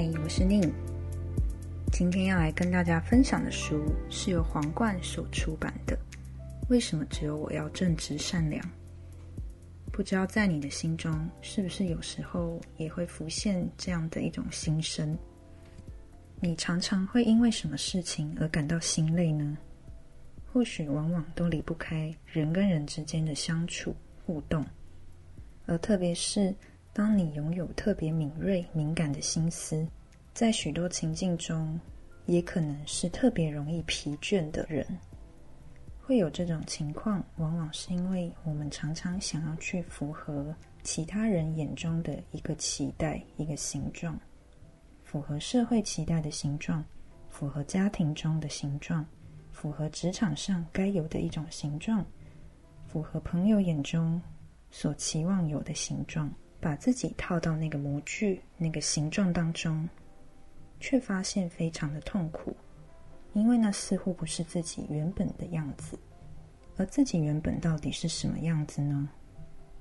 嗨，我是宁。今天要来跟大家分享的书是由皇冠所出版的《为什么只有我要正直善良》。不知道在你的心中，是不是有时候也会浮现这样的一种心声？你常常会因为什么事情而感到心累呢？或许往往都离不开人跟人之间的相处互动，而特别是当你拥有特别敏锐敏感的心思，在许多情境中，也可能是特别容易疲倦的人。会有这种情况，往往是因为我们常常想要去符合其他人眼中的一个期待、一个形状，符合社会期待的形状，符合家庭中的形状，符合职场上该有的一种形状，符合朋友眼中所期望有的形状，把自己套到那个模具、那个形状当中，却发现非常的痛苦。因为那似乎不是自己原本的样子，而自己原本到底是什么样子呢？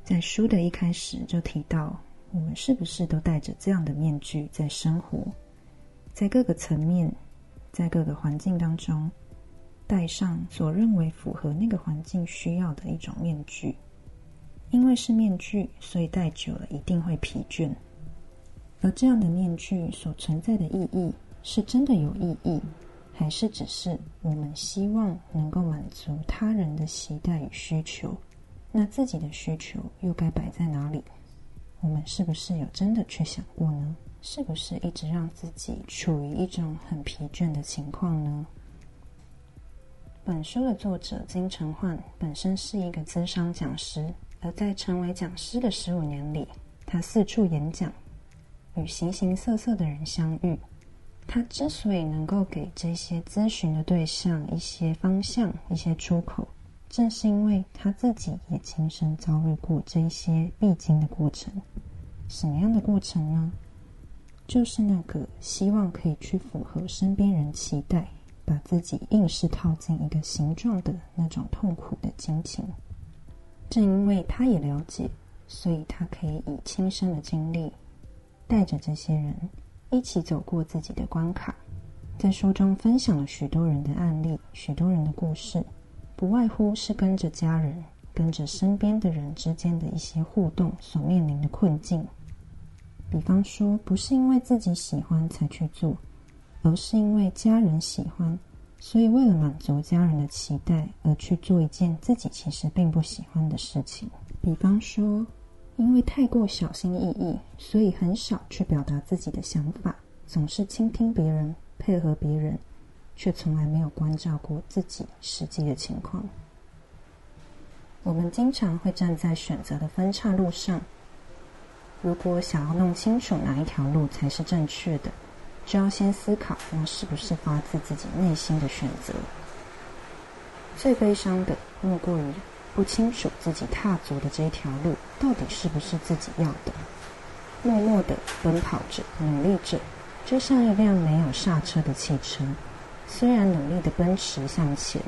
在书的一开始就提到，我们是不是都戴着这样的面具在生活，在各个层面，在各个环境当中，戴上所认为符合那个环境需要的一种面具。因为是面具，所以戴久了一定会疲倦。而这样的面具所存在的意义，是真的有意义。还是只是我们希望能够满足他人的期待与需求，那自己的需求又该摆在哪里？我们是不是有真的去想过呢？是不是一直让自己处于一种很疲倦的情况呢？本书的作者金承焕本身是一个资商讲师，而在成为讲师的十五年里，他四处演讲，与形形色色的人相遇。他之所以能够给这些咨询的对象一些方向、一些出口，正是因为他自己也亲身遭遇过这些必经的过程。什么样的过程呢？就是那个希望可以去符合身边人期待，把自己硬是套进一个形状的那种痛苦的心情。正因为他也了解，所以他可以以亲身的经历，带着这些人。一起走过自己的关卡，在书中分享了许多人的案例，许多人的故事，不外乎是跟着家人、跟着身边的人之间的一些互动所面临的困境。比方说，不是因为自己喜欢才去做，而是因为家人喜欢，所以为了满足家人的期待而去做一件自己其实并不喜欢的事情。比方说。因为太过小心翼翼，所以很少去表达自己的想法，总是倾听别人，配合别人，却从来没有关照过自己实际的情况。我们经常会站在选择的分岔路上，如果想要弄清楚哪一条路才是正确的，就要先思考那是不是发自自己内心的选择。最悲伤的，莫过于。不清楚自己踏足的这一条路到底是不是自己要的，默默的奔跑着，努力着，就像一辆没有刹车的汽车。虽然努力的奔驰向前，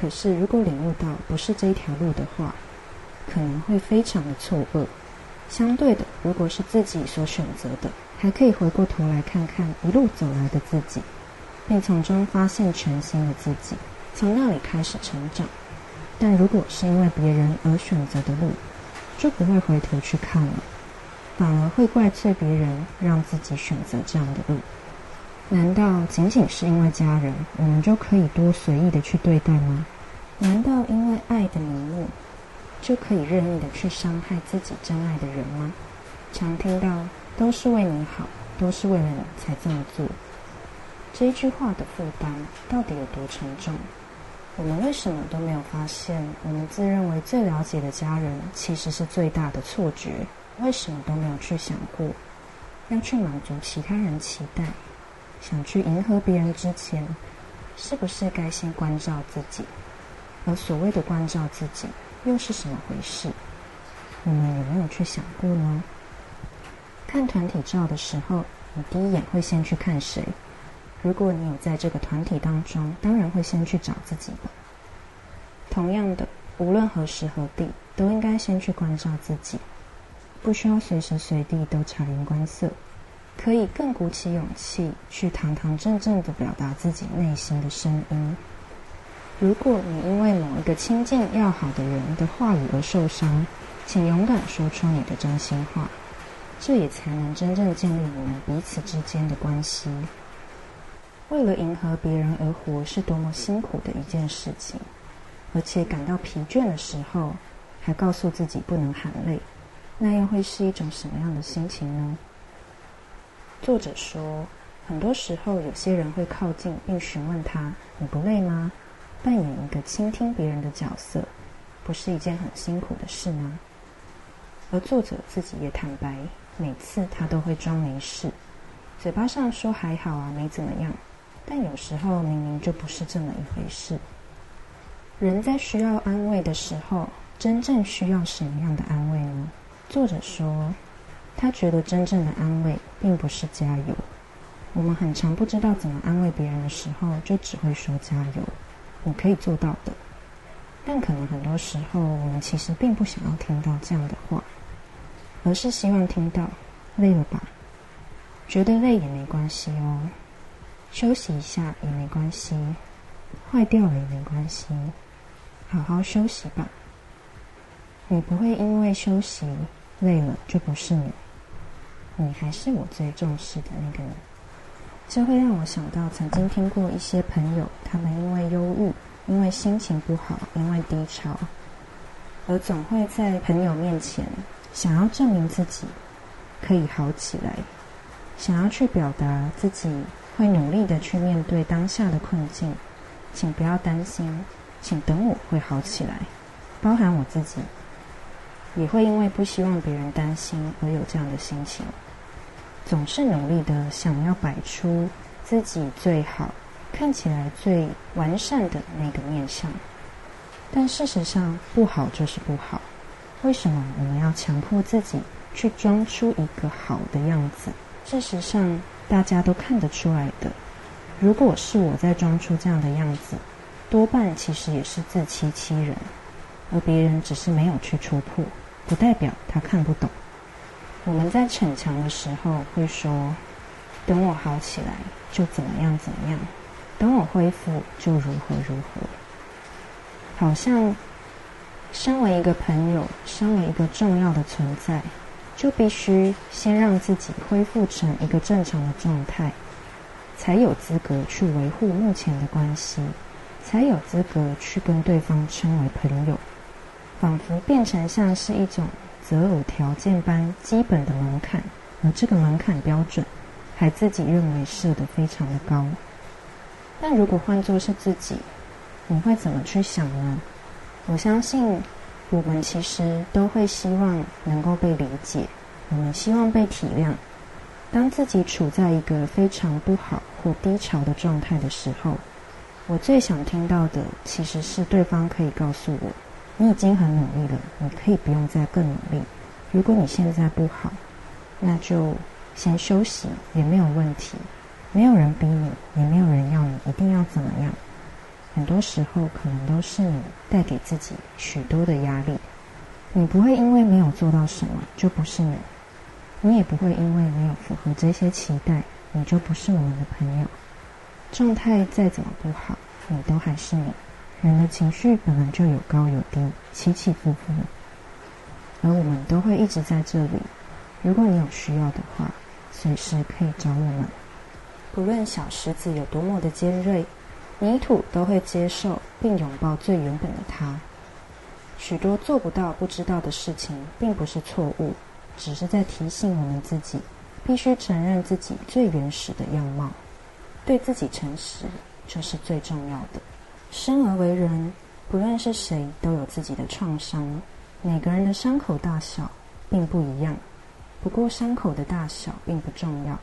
可是如果领悟到不是这一条路的话，可能会非常的错愕。相对的，如果是自己所选择的，还可以回过头来看看一路走来的自己，并从中发现全新的自己，从那里开始成长。但如果是因为别人而选择的路，就不会回头去看了，反而会怪罪别人让自己选择这样的路。难道仅仅是因为家人，我们就可以多随意的去对待吗？难道因为爱的名目，就可以任意的去伤害自己真爱的人吗？常听到都是为你好，都是为了你才这么做，这一句话的负担到底有多沉重？我们为什么都没有发现，我们自认为最了解的家人其实是最大的错觉？为什么都没有去想过，要去满足其他人期待，想去迎合别人之前，是不是该先关照自己？而所谓的关照自己，又是什么回事？我们有没有去想过呢？看团体照的时候，你第一眼会先去看谁？如果你有在这个团体当中，当然会先去找自己。同样的，无论何时何地，都应该先去关照自己，不需要随时随地都察言观色，可以更鼓起勇气去堂堂正正的表达自己内心的声音。如果你因为某一个亲近要好的人的话语而受伤，请勇敢说出你的真心话，这也才能真正建立你们彼此之间的关系。为了迎合别人而活是多么辛苦的一件事情，而且感到疲倦的时候，还告诉自己不能喊累，那又会是一种什么样的心情呢？作者说，很多时候有些人会靠近并询问他：“你不累吗？”扮演一个倾听别人的角色，不是一件很辛苦的事吗？而作者自己也坦白，每次他都会装没事，嘴巴上说还好啊，没怎么样，但有时候明明就不是这么一回事。人在需要安慰的时候，真正需要什么样的安慰呢？作者说，他觉得真正的安慰并不是加油。我们很常不知道怎么安慰别人的时候，就只会说加油，我可以做到的。但可能很多时候，我们其实并不想要听到这样的话。而是希望听到累了吧？觉得累也没关系哦，休息一下也没关系，坏掉了也没关系，好好休息吧。你不会因为休息累了就不是你，你还是我最重视的那个人。这会让我想到曾经听过一些朋友，他们因为忧郁，因为心情不好，因为低潮，而总会在朋友面前。想要证明自己可以好起来，想要去表达自己会努力的去面对当下的困境，请不要担心，请等我会好起来。包含我自己，也会因为不希望别人担心而有这样的心情，总是努力的想要摆出自己最好、看起来最完善的那个面相，但事实上不好就是不好。为什么我们要强迫自己去装出一个好的样子？事实上，大家都看得出来的。如果是我在装出这样的样子，多半其实也是自欺欺人，而别人只是没有去戳破，不代表他看不懂。我们在逞强的时候会说：“等我好起来就怎么样怎么样，等我恢复就如何如何。”好像。身为一个朋友，身为一个重要的存在，就必须先让自己恢复成一个正常的状态，才有资格去维护目前的关系，才有资格去跟对方称为朋友。仿佛变成像是一种择偶条件般基本的门槛，而这个门槛标准，还自己认为设得非常的高。但如果换作是自己，你会怎么去想呢？我相信，我们其实都会希望能够被理解，我们希望被体谅。当自己处在一个非常不好或低潮的状态的时候，我最想听到的其实是对方可以告诉我：“你已经很努力了，你可以不用再更努力。如果你现在不好，那就先休息也没有问题。没有人逼你，也没有人要你一定要怎么样。”很多时候，可能都是你带给自己许多的压力。你不会因为没有做到什么就不是你，你也不会因为没有符合这些期待，你就不是我们的朋友。状态再怎么不好，你都还是你。人的情绪本来就有高有低，起起伏伏，而我们都会一直在这里。如果你有需要的话，随时可以找我们。不论小石子有多么的尖锐。泥土都会接受并拥抱最原本的它。许多做不到、不知道的事情，并不是错误，只是在提醒我们自己，必须承认自己最原始的样貌，对自己诚实，这是最重要的。生而为人，不论是谁，都有自己的创伤，每个人的伤口大小并不一样。不过，伤口的大小并不重要。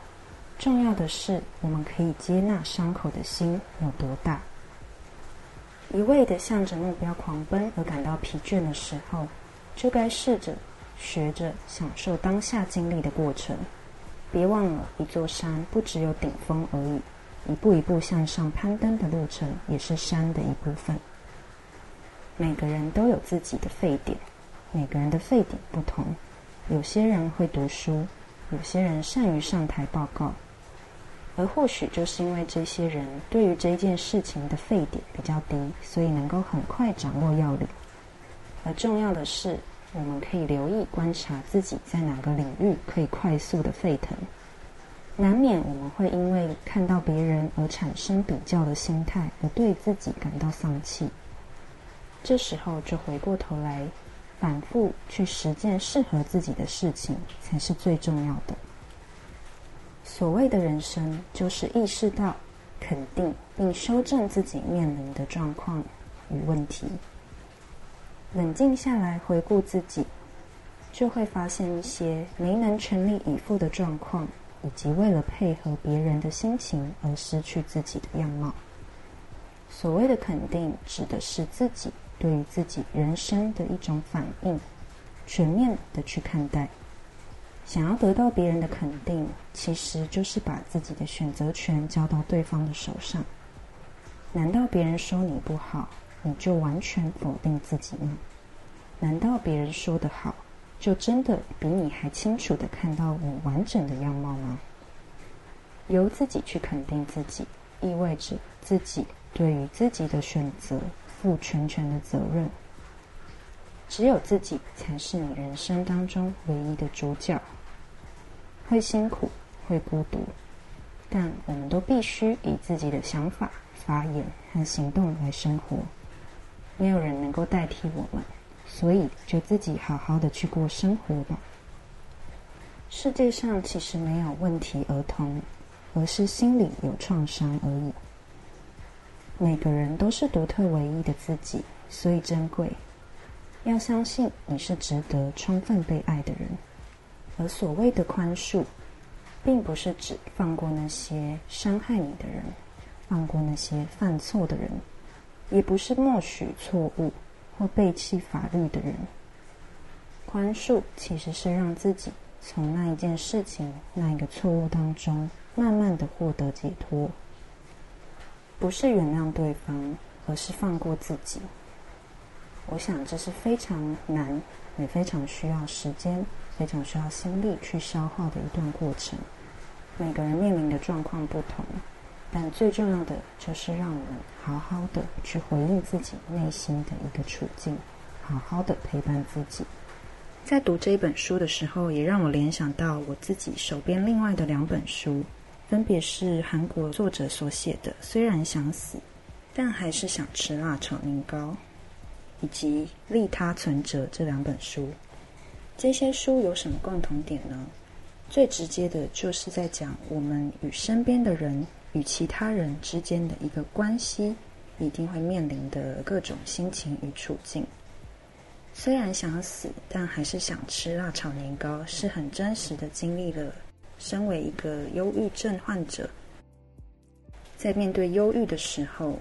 重要的是，我们可以接纳伤口的心有多大。一味的向着目标狂奔而感到疲倦的时候，就该试着学着享受当下经历的过程。别忘了，一座山不只有顶峰而已，一步一步向上攀登的路程也是山的一部分。每个人都有自己的沸点，每个人的沸点不同。有些人会读书。有些人善于上台报告，而或许就是因为这些人对于这件事情的沸点比较低，所以能够很快掌握要领。而重要的是，我们可以留意观察自己在哪个领域可以快速的沸腾。难免我们会因为看到别人而产生比较的心态，而对自己感到丧气。这时候就回过头来，反复去实践适合自己的事情，才是最重要的。所谓的人生，就是意识到、肯定并修正自己面临的状况与问题。冷静下来回顾自己，就会发现一些没能全力以赴的状况。以及为了配合别人的心情而失去自己的样貌。所谓的肯定，指的是自己对于自己人生的一种反应，全面的去看待。想要得到别人的肯定，其实就是把自己的选择权交到对方的手上。难道别人说你不好，你就完全否定自己吗？难道别人说的好？就真的比你还清楚的看到我完整的样貌吗？由自己去肯定自己，意味着自己对于自己的选择负全权的责任。只有自己才是你人生当中唯一的主角。会辛苦，会孤独，但我们都必须以自己的想法、发言和行动来生活。没有人能够代替我们。所以，就自己好好的去过生活吧。世界上其实没有问题儿童，而是心里有创伤而已。每个人都是独特唯一的自己，所以珍贵。要相信你是值得充分被爱的人。而所谓的宽恕，并不是指放过那些伤害你的人，放过那些犯错的人，也不是默许错误。或背弃法律的人，宽恕其实是让自己从那一件事情、那一个错误当中，慢慢的获得解脱。不是原谅对方，而是放过自己。我想这是非常难，也非常需要时间、非常需要心力去消化的一段过程。每个人面临的状况不同。但最重要的就是让我们好好的去回应自己内心的一个处境，好好的陪伴自己。在读这一本书的时候，也让我联想到我自己手边另外的两本书，分别是韩国作者所写的《虽然想死，但还是想吃辣炒年糕》，以及《利他存折》这两本书。这些书有什么共同点呢？最直接的就是在讲我们与身边的人。与其他人之间的一个关系，一定会面临的各种心情与处境。虽然想死，但还是想吃辣炒年糕，是很真实的经历了。身为一个忧郁症患者，在面对忧郁的时候，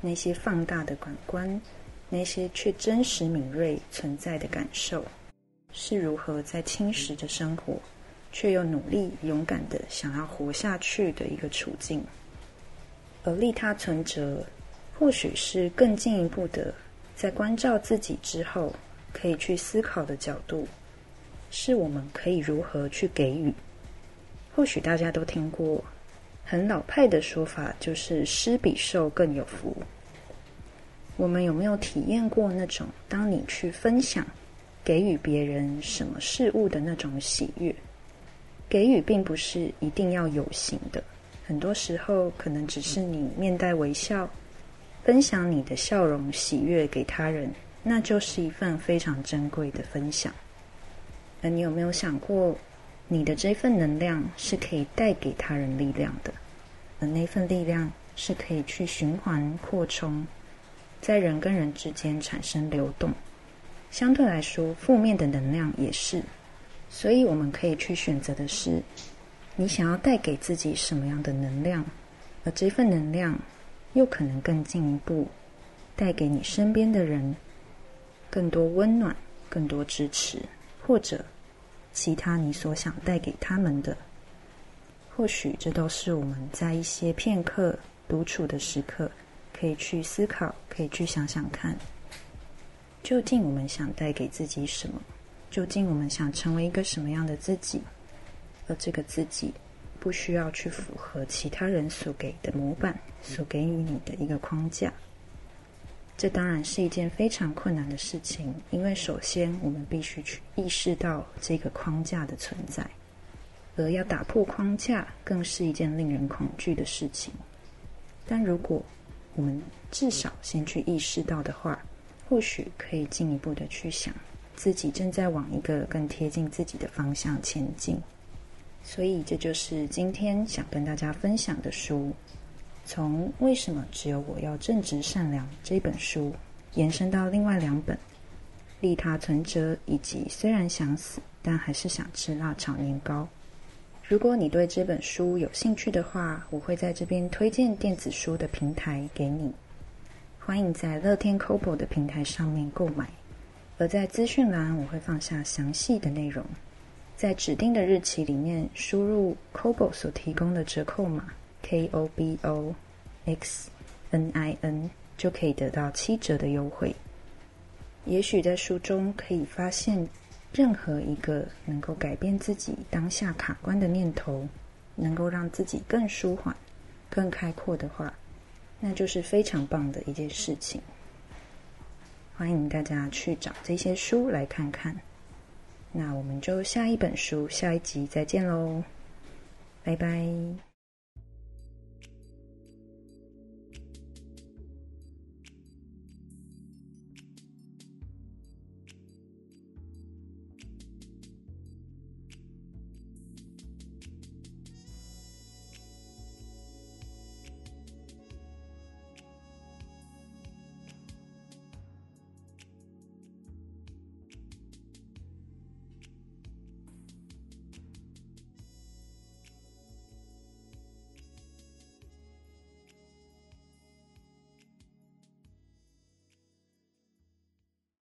那些放大的感官，那些却真实敏锐存在的感受，是如何在侵蚀着生活。却又努力勇敢的想要活下去的一个处境，而利他存折，或许是更进一步的，在关照自己之后，可以去思考的角度，是我们可以如何去给予。或许大家都听过很老派的说法，就是施比受更有福。我们有没有体验过那种，当你去分享、给予别人什么事物的那种喜悦？给予并不是一定要有形的，很多时候可能只是你面带微笑，分享你的笑容、喜悦给他人，那就是一份非常珍贵的分享。而你有没有想过，你的这份能量是可以带给他人力量的，而那份力量是可以去循环扩充，在人跟人之间产生流动。相对来说，负面的能量也是。所以，我们可以去选择的是，你想要带给自己什么样的能量，而这份能量又可能更进一步带给你身边的人更多温暖、更多支持，或者其他你所想带给他们的。或许这都是我们在一些片刻独处的时刻可以去思考、可以去想想看，究竟我们想带给自己什么。究竟我们想成为一个什么样的自己？而这个自己不需要去符合其他人所给的模板，所给予你的一个框架。这当然是一件非常困难的事情，因为首先我们必须去意识到这个框架的存在，而要打破框架更是一件令人恐惧的事情。但如果我们至少先去意识到的话，或许可以进一步的去想，自己正在往一个更贴近自己的方向前进。所以，这就是今天想跟大家分享的书。从为什么只有我要正直善良这本书，延伸到另外两本《利他存折》以及虽然想死，但还是想吃辣炒年糕。如果你对这本书有兴趣的话，我会在这边推荐电子书的平台给你，欢迎在乐天 Kobo 的平台上面购买。而在资讯栏我会放下详细的内容，在指定的日期里面输入 Kobo 所提供的折扣码。K O B O X N I N 就可以得到七折的优惠。也许在书中可以发现任何一个能够改变自己当下卡关的念头，能够让自己更舒缓、更开阔的话，那就是非常棒的一件事情。欢迎大家去找这些书来看看。那我们就下一本书、下一集再见喽，拜拜。